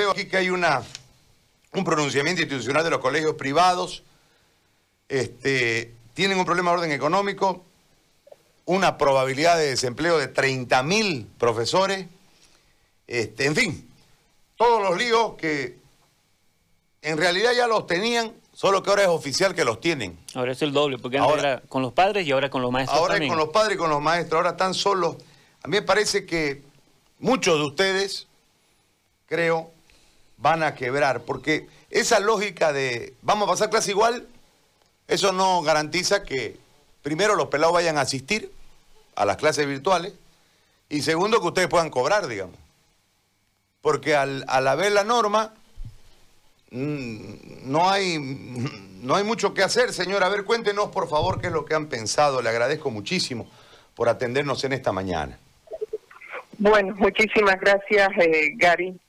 veo aquí que hay una, un pronunciamiento institucional de los colegios privados. Este, tienen un problema de orden económico, una probabilidad de desempleo de 30.000 profesores. Este, en fin, todos los líos que en realidad ya los tenían, solo que ahora es oficial que los tienen. Ahora es el doble, porque antes Ahora- era con los padres y ahora con los maestros Ahora es con los padres y con los maestros, ahora están solos. A mí me parece que muchos de ustedes, creo, van a quebrar, porque esa lógica de vamos a pasar clase igual, eso no garantiza que primero los pelados vayan a asistir a las clases virtuales y segundo que ustedes puedan cobrar, digamos. Porque al, al haber la norma, mm, no hay, no hay mucho que hacer, señor. A ver, cuéntenos, por favor, qué es lo que han pensado. Le agradezco muchísimo por atendernos en esta mañana. Bueno, muchísimas gracias, eh, Gary,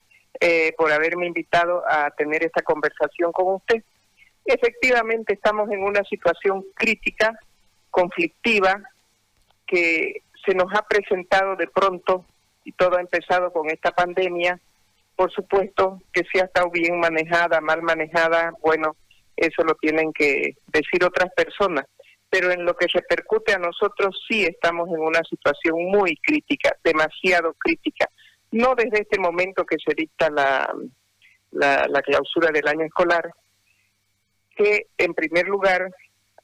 eh, por haberme invitado a tener esta conversación con usted. Efectivamente, estamos en una situación crítica, conflictiva, que se nos ha presentado de pronto y todo ha empezado con esta pandemia. Por supuesto que si ha estado bien manejada, mal manejada, bueno, eso lo tienen que decir otras personas. Pero en lo que repercute a nosotros sí estamos en una situación muy crítica, demasiado crítica. No desde este momento que se dicta la, la, la clausura del año escolar, que en primer lugar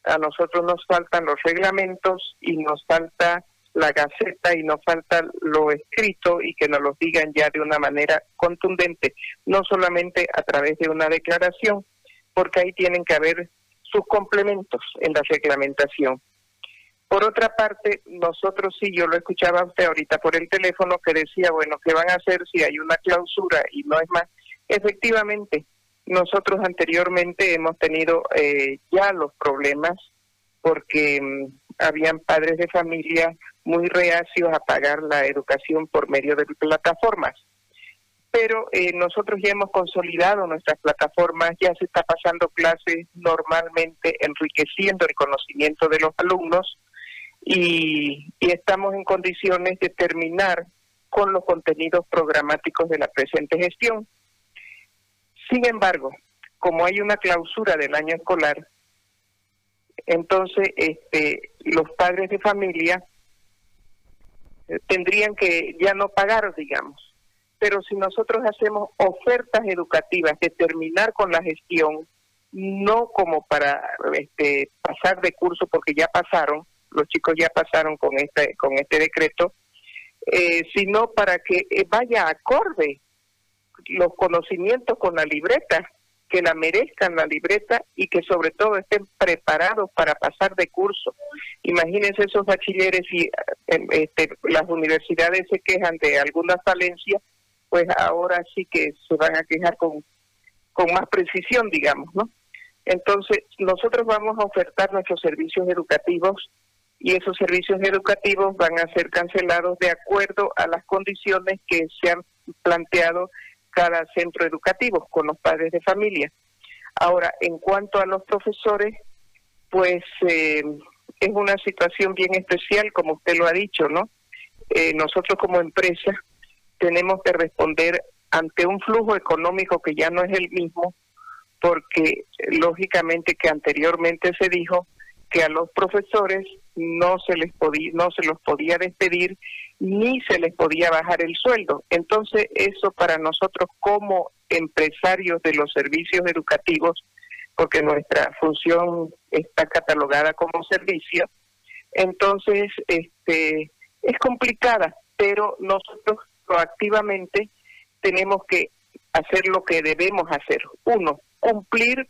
a nosotros nos faltan los reglamentos y nos falta la gaceta y nos falta lo escrito y que nos lo digan ya de una manera contundente, no solamente a través de una declaración, porque ahí tienen que haber sus complementos en la reglamentación. Por otra parte, nosotros sí, yo lo escuchaba usted ahorita por el teléfono que decía, bueno, ¿qué van a hacer si hay una clausura y no es más? Efectivamente, nosotros anteriormente hemos tenido eh, ya los problemas porque mm, habían padres de familia muy reacios a pagar la educación por medio de plataformas. Pero eh, nosotros ya hemos consolidado nuestras plataformas, ya se está pasando clases normalmente enriqueciendo el conocimiento de los alumnos y, y estamos en condiciones de terminar con los contenidos programáticos de la presente gestión. Sin embargo, como hay una clausura del año escolar, entonces este, los padres de familia eh, tendrían que ya no pagar, digamos. Pero si nosotros hacemos ofertas educativas de terminar con la gestión, no como para este, pasar de curso, porque ya pasaron, los chicos ya pasaron con este, con este decreto, eh, sino para que eh, vaya acorde los conocimientos con la libreta, que la merezcan la libreta y que sobre todo estén preparados para pasar de curso. Imagínense esos bachilleres y eh, este, las universidades se quejan de alguna falencia, pues ahora sí que se van a quejar con, con más precisión, digamos, ¿no? Entonces, nosotros vamos a ofertar nuestros servicios educativos y esos servicios educativos van a ser cancelados de acuerdo a las condiciones que se han planteado cada centro educativo con los padres de familia. Ahora, en cuanto a los profesores, pues eh, es una situación bien especial, como usted lo ha dicho, ¿no? Eh, nosotros como empresa tenemos que responder ante un flujo económico que ya no es el mismo, porque eh, lógicamente que anteriormente se dijo que a los profesores no se les podía no se los podía despedir ni se les podía bajar el sueldo. Entonces, eso para nosotros como empresarios de los servicios educativos, porque nuestra función está catalogada como servicio, entonces este es complicada, pero nosotros proactivamente tenemos que hacer lo que debemos hacer. Uno, cumplir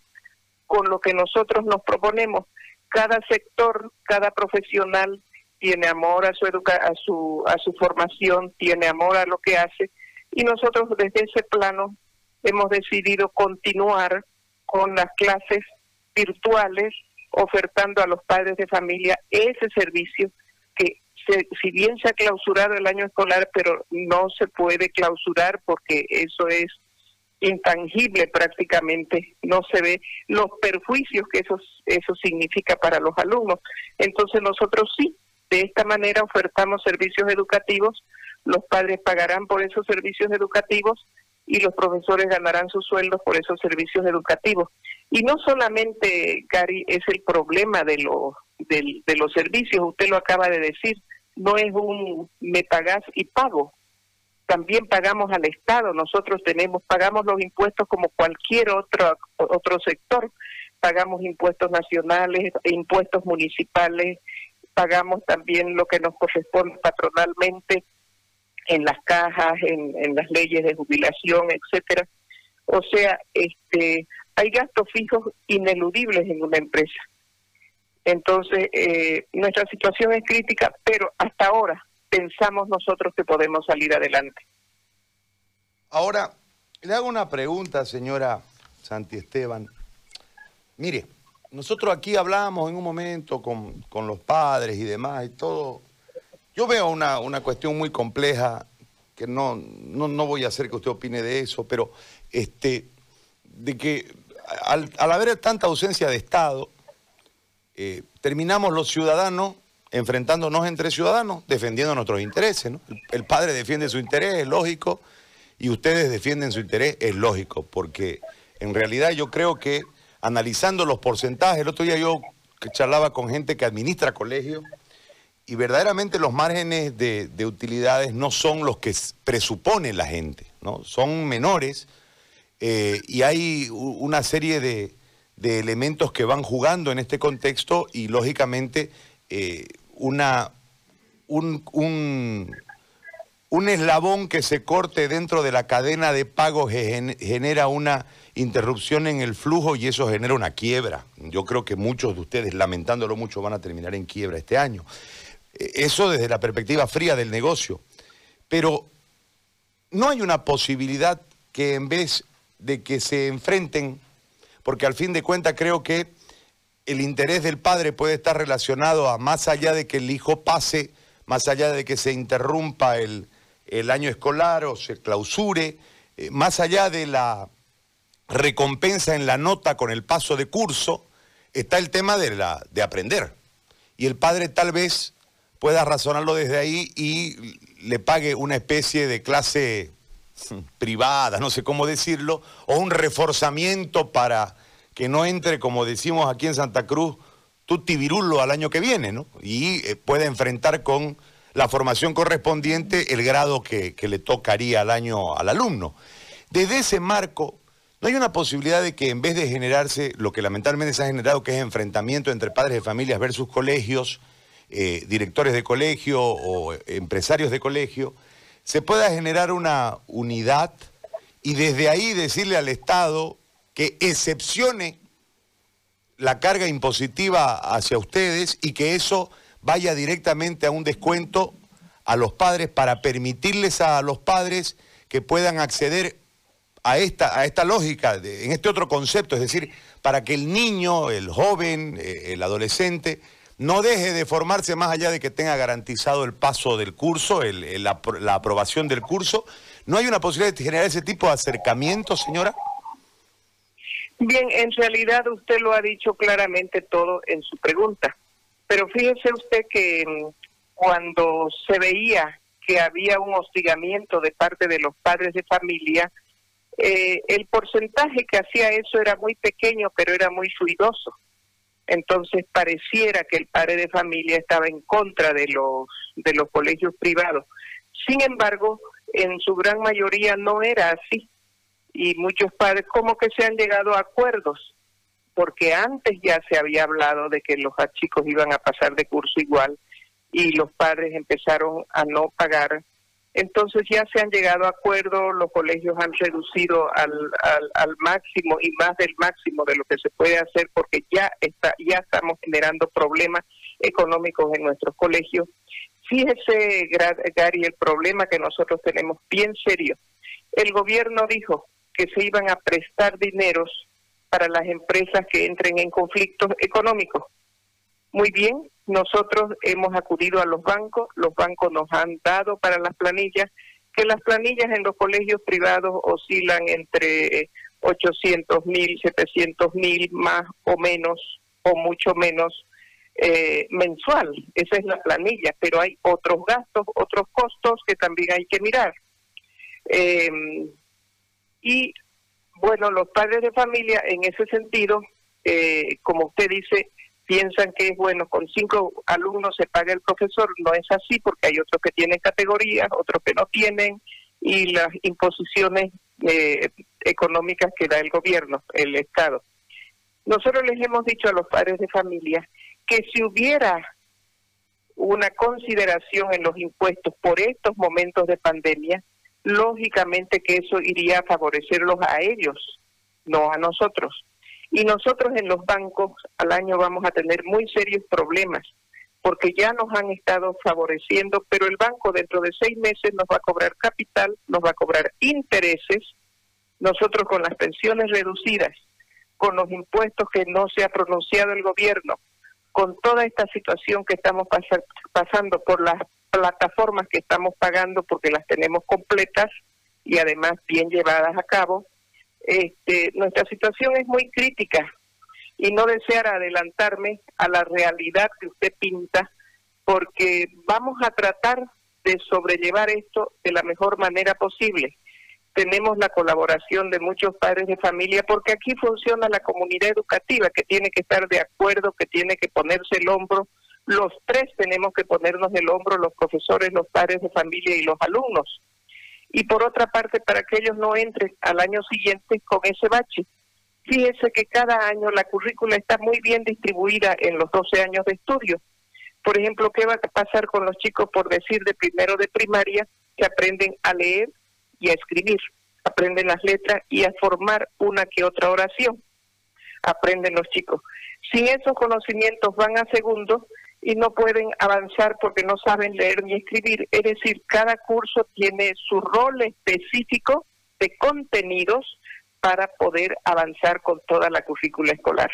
con lo que nosotros nos proponemos. Cada sector, cada profesional tiene amor a su educa a su a su formación, tiene amor a lo que hace y nosotros desde ese plano hemos decidido continuar con las clases virtuales ofertando a los padres de familia ese servicio que se, si bien se ha clausurado el año escolar, pero no se puede clausurar porque eso es intangible prácticamente, no se ve los perjuicios que eso, eso significa para los alumnos. Entonces nosotros sí, de esta manera ofertamos servicios educativos, los padres pagarán por esos servicios educativos y los profesores ganarán sus sueldos por esos servicios educativos. Y no solamente, Gary, es el problema de los, de, de los servicios, usted lo acaba de decir, no es un me pagas y pago. También pagamos al Estado, nosotros tenemos, pagamos los impuestos como cualquier otro, otro sector, pagamos impuestos nacionales, impuestos municipales, pagamos también lo que nos corresponde patronalmente en las cajas, en, en las leyes de jubilación, etcétera. O sea, este, hay gastos fijos ineludibles en una empresa. Entonces, eh, nuestra situación es crítica, pero hasta ahora pensamos nosotros que podemos salir adelante. Ahora, le hago una pregunta, señora Santi Esteban. Mire, nosotros aquí hablábamos en un momento con, con los padres y demás y todo. Yo veo una, una cuestión muy compleja, que no, no, no, voy a hacer que usted opine de eso, pero este, de que al, al haber tanta ausencia de Estado, eh, terminamos los ciudadanos enfrentándonos entre ciudadanos, defendiendo nuestros intereses. El, padre defiende su interés, es lógico, y ustedes defienden su interés, es lógico, porque en realidad yo creo que analizando los porcentajes, el otro día yo charlaba con gente que administra colegios, y verdaderamente los márgenes de, de, utilidades no son los que presupone la gente, ¿no? son menores, eh, y hay una serie de elementos que van jugando en este contexto y lógicamente eh, una, un, un, eslabón que se corte dentro de la cadena de pagos genera una interrupción en el flujo y eso genera una quiebra. Yo creo que muchos de ustedes, lamentándolo mucho, van a terminar en quiebra este año. Eh, eso desde la perspectiva fría del negocio. Pero no hay una posibilidad que en vez de que se enfrenten porque al fin de cuentas creo que el interés del padre puede estar relacionado a más allá de que el hijo pase, más allá de que se interrumpa el, año escolar o se clausure, eh, más allá de la recompensa en la nota con el paso de curso, está el tema de, la, de aprender. Y el padre tal vez pueda razonarlo desde ahí y le pague una especie de clase privada, no sé cómo decirlo, o un reforzamiento para que no entre, como decimos aquí en Santa Cruz, tutti virulo al año que viene, ¿no? Y eh, pueda enfrentar con la formación correspondiente el grado que, le tocaría al año al alumno. Desde ese marco, ¿no hay una posibilidad de que en vez de generarse lo que lamentablemente se ha generado, que es enfrentamiento entre padres de familias versus colegios, eh, directores de colegio o empresarios de colegio, se pueda generar una unidad y desde ahí decirle al Estado que excepcione la carga impositiva hacia ustedes y que eso vaya directamente a un descuento a los padres para permitirles a los padres que puedan acceder a esta, a esta lógica, en este otro concepto, es decir, para que el niño, el joven, eh, el adolescente, no deje de formarse más allá de que tenga garantizado el paso del curso, la, aprobación del curso. ¿No hay una posibilidad de generar ese tipo de acercamiento, señora? Bien, en realidad usted lo ha dicho claramente todo en su pregunta, pero fíjese usted que mm, cuando se veía que había un hostigamiento de parte de los padres de familia, eh, el porcentaje que hacía eso era muy pequeño, pero era muy fluidoso. Entonces pareciera que el padre de familia estaba en contra de los de los colegios privados. Sin embargo, en su gran mayoría no era así. Y muchos padres como que se han llegado a acuerdos, porque antes ya se había hablado de que los chicos iban a pasar de curso igual y los padres empezaron a no pagar entonces ya se han llegado a acuerdo, los colegios han reducido al, al, máximo y más del máximo de lo que se puede hacer porque ya está ya estamos generando problemas económicos en nuestros colegios. Fíjese, Gary, el problema que nosotros tenemos bien serio. El gobierno dijo que se iban a prestar dineros para las empresas que entren en conflictos económicos. Muy bien, nosotros hemos acudido a los bancos, los bancos nos han dado para las planillas, que las planillas en los colegios privados oscilan entre 800 mil, 700 mil, más o menos, o mucho menos eh, mensual. Esa es la planilla, pero hay otros gastos, otros costos que también hay que mirar. Eh, y bueno, los padres de familia en ese sentido, eh, como usted dice, piensan que es bueno, con cinco alumnos se paga el profesor, no es así porque hay otros que tienen categorías, otros que no tienen, y las imposiciones eh, económicas que da el gobierno, el Estado. Nosotros les hemos dicho a los padres de familia que si hubiera una consideración en los impuestos por estos momentos de pandemia, lógicamente que eso iría a favorecerlos a ellos, no a nosotros. Y nosotros en los bancos al año vamos a tener muy serios problemas, porque ya nos han estado favoreciendo, pero el banco dentro de seis meses nos va a cobrar capital, nos va a cobrar intereses, nosotros con las pensiones reducidas, con los impuestos que no se ha pronunciado el gobierno, con toda esta situación que estamos pasando por las plataformas que estamos pagando porque las tenemos completas y además bien llevadas a cabo, este, nuestra situación es muy crítica y no desear adelantarme a la realidad que usted pinta porque vamos a tratar de sobrellevar esto de la mejor manera posible tenemos la colaboración de muchos padres de familia, porque aquí funciona la comunidad educativa, que tiene que estar de acuerdo, que tiene que ponerse el hombro. Los tres tenemos que ponernos el hombro, los profesores, los padres de familia y los alumnos. Y por otra parte, para que ellos no entren al año siguiente con ese bache. Fíjese que cada año la currícula está muy bien distribuida en los 12 años de estudio. Por ejemplo, ¿qué va a pasar con los chicos, por decir, de primero de primaria, que aprenden a leer, y a escribir, aprenden las letras y a formar una que otra oración. Aprenden los chicos. Sin esos conocimientos van a segundo y no pueden avanzar porque no saben leer ni escribir. Es decir, cada curso tiene su rol específico de contenidos para poder avanzar con toda la currícula escolar.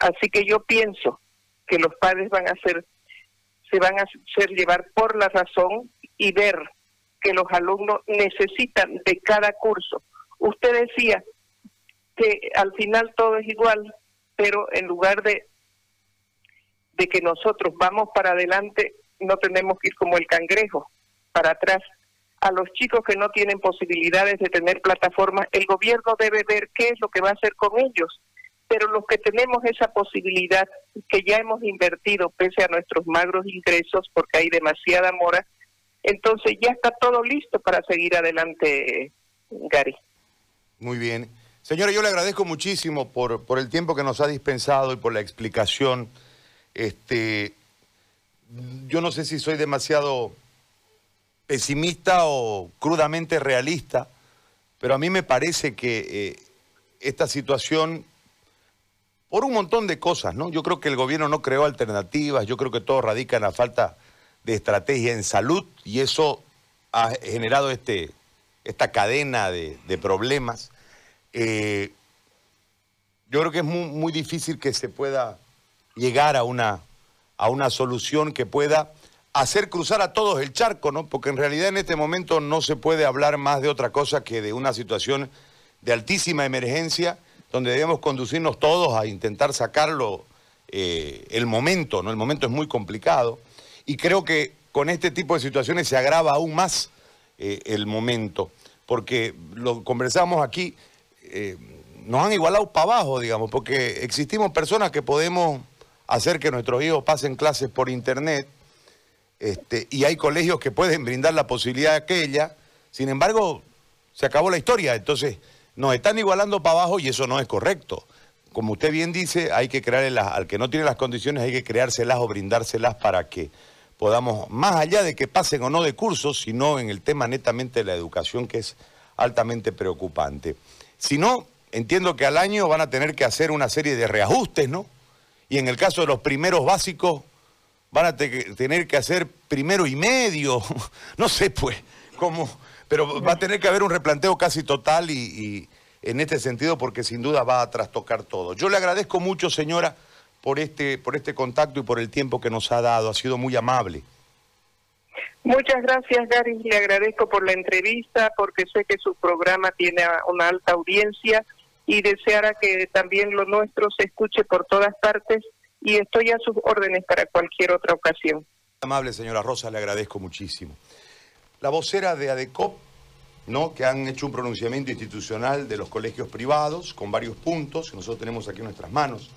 Así que yo pienso que los padres van a ser, se van a hacer llevar por la razón y ver que los alumnos necesitan de cada curso. Usted decía que al final todo es igual, pero en lugar de, de que nosotros vamos para adelante, no tenemos que ir como el cangrejo, para atrás. A los chicos que no tienen posibilidades de tener plataformas, el gobierno debe ver qué es lo que va a hacer con ellos. Pero los que tenemos esa posibilidad, que ya hemos invertido pese a nuestros magros ingresos, porque hay demasiada mora, entonces ya está todo listo para seguir adelante, Gary. Muy bien. Señora, yo le agradezco muchísimo por, por el tiempo que nos ha dispensado y por la explicación. Este, yo no sé si soy demasiado pesimista o crudamente realista, pero a mí me parece que eh, esta situación, por un montón de cosas, ¿no? Yo creo que el gobierno no creó alternativas, yo creo que todo radica en la falta de estrategia en salud y eso ha generado este, esta cadena de, problemas. Eh, yo creo que es muy, muy, difícil que se pueda llegar a una, a una solución que pueda hacer cruzar a todos el charco, ¿no? Porque en realidad en este momento no se puede hablar más de otra cosa que de una situación de altísima emergencia donde debemos conducirnos todos a intentar sacarlo eh, el momento, ¿no? El momento es muy complicado. Y creo que con este tipo de situaciones se agrava aún más eh, el momento, porque lo conversamos aquí, eh, nos han igualado para abajo, digamos, porque existimos personas que podemos hacer que nuestros hijos pasen clases por internet, este, y hay colegios que pueden brindar la posibilidad de aquella, sin embargo, se acabó la historia, entonces nos están igualando para abajo y eso no es correcto. Como usted bien dice, hay que crear, al que no tiene las condiciones, hay que creárselas o brindárselas para que podamos, más allá de que pasen o no de cursos, sino en el tema netamente de la educación, que es altamente preocupante. Si no, entiendo que al año van a tener que hacer una serie de reajustes, ¿no? Y en el caso de los primeros básicos, van a tener que hacer primero y medio, no sé pues, cómo, pero va a tener que haber un replanteo casi total y, y en este sentido, porque sin duda va a trastocar todo. Yo le agradezco mucho, señora por este, por este contacto y por el tiempo que nos ha dado. Ha sido muy amable. Muchas gracias, Gary. Le agradezco por la entrevista, porque sé que su programa tiene una alta audiencia y deseara que también lo nuestro se escuche por todas partes y estoy a sus órdenes para cualquier otra ocasión. Amable señora Rosa, le agradezco muchísimo. La vocera de ADECOP, ¿no? que han hecho un pronunciamiento institucional de los colegios privados con varios puntos que nosotros tenemos aquí en nuestras manos.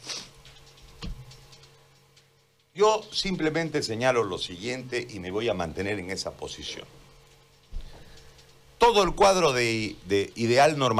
Yo simplemente señalo lo siguiente y me voy a mantener en esa posición. Todo el cuadro de, de ideal normativo